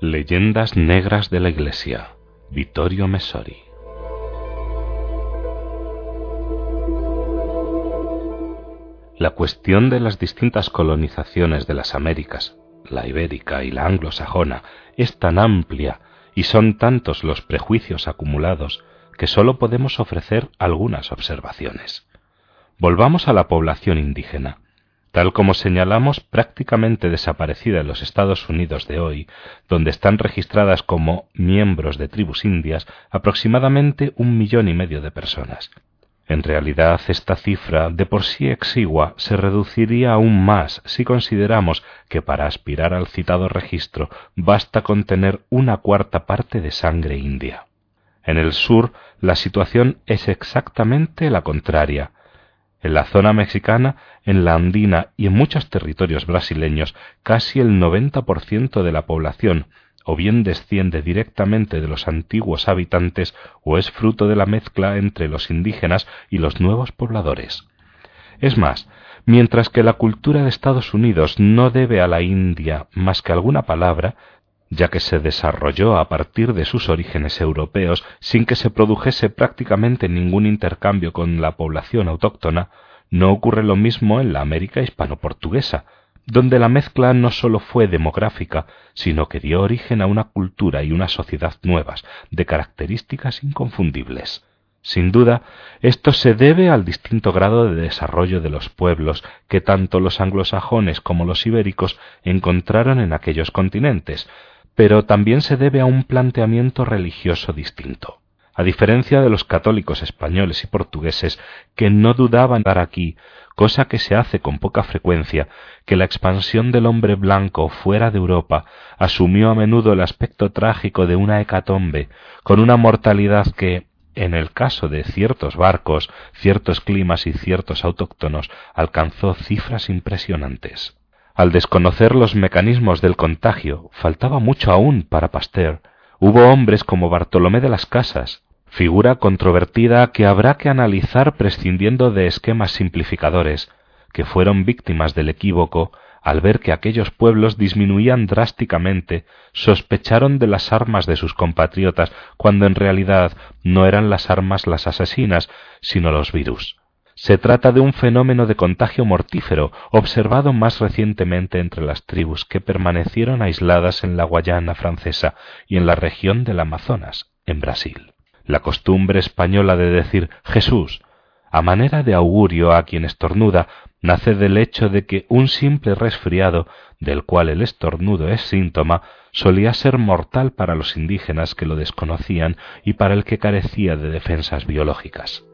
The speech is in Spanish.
Leyendas negras de la Iglesia. Vittorio Messori. La cuestión de las distintas colonizaciones de las Américas, la ibérica y la anglosajona, es tan amplia y son tantos los prejuicios acumulados que sólo podemos ofrecer algunas observaciones. Volvamos a la población indígena tal como señalamos, prácticamente desaparecida en los Estados Unidos de hoy, donde están registradas como miembros de tribus indias aproximadamente un millón y medio de personas. En realidad, esta cifra, de por sí exigua, se reduciría aún más si consideramos que para aspirar al citado registro basta con tener una cuarta parte de sangre india. En el sur, la situación es exactamente la contraria, en la zona mexicana, en la andina y en muchos territorios brasileños, casi el 90% de la población o bien desciende directamente de los antiguos habitantes o es fruto de la mezcla entre los indígenas y los nuevos pobladores. Es más, mientras que la cultura de Estados Unidos no debe a la India más que alguna palabra, ya que se desarrolló a partir de sus orígenes europeos sin que se produjese prácticamente ningún intercambio con la población autóctona, no ocurre lo mismo en la América hispano-portuguesa, donde la mezcla no sólo fue demográfica, sino que dio origen a una cultura y una sociedad nuevas, de características inconfundibles. Sin duda, esto se debe al distinto grado de desarrollo de los pueblos que tanto los anglosajones como los ibéricos encontraron en aquellos continentes, pero también se debe a un planteamiento religioso distinto. A diferencia de los católicos españoles y portugueses que no dudaban dar aquí, cosa que se hace con poca frecuencia, que la expansión del hombre blanco fuera de Europa asumió a menudo el aspecto trágico de una hecatombe, con una mortalidad que, en el caso de ciertos barcos, ciertos climas y ciertos autóctonos, alcanzó cifras impresionantes. Al desconocer los mecanismos del contagio, faltaba mucho aún para Pasteur. Hubo hombres como Bartolomé de las Casas, figura controvertida que habrá que analizar prescindiendo de esquemas simplificadores, que fueron víctimas del equívoco al ver que aquellos pueblos disminuían drásticamente, sospecharon de las armas de sus compatriotas cuando en realidad no eran las armas las asesinas, sino los virus. Se trata de un fenómeno de contagio mortífero observado más recientemente entre las tribus que permanecieron aisladas en la Guayana francesa y en la región del Amazonas, en Brasil. La costumbre española de decir Jesús a manera de augurio a quien estornuda nace del hecho de que un simple resfriado, del cual el estornudo es síntoma, solía ser mortal para los indígenas que lo desconocían y para el que carecía de defensas biológicas.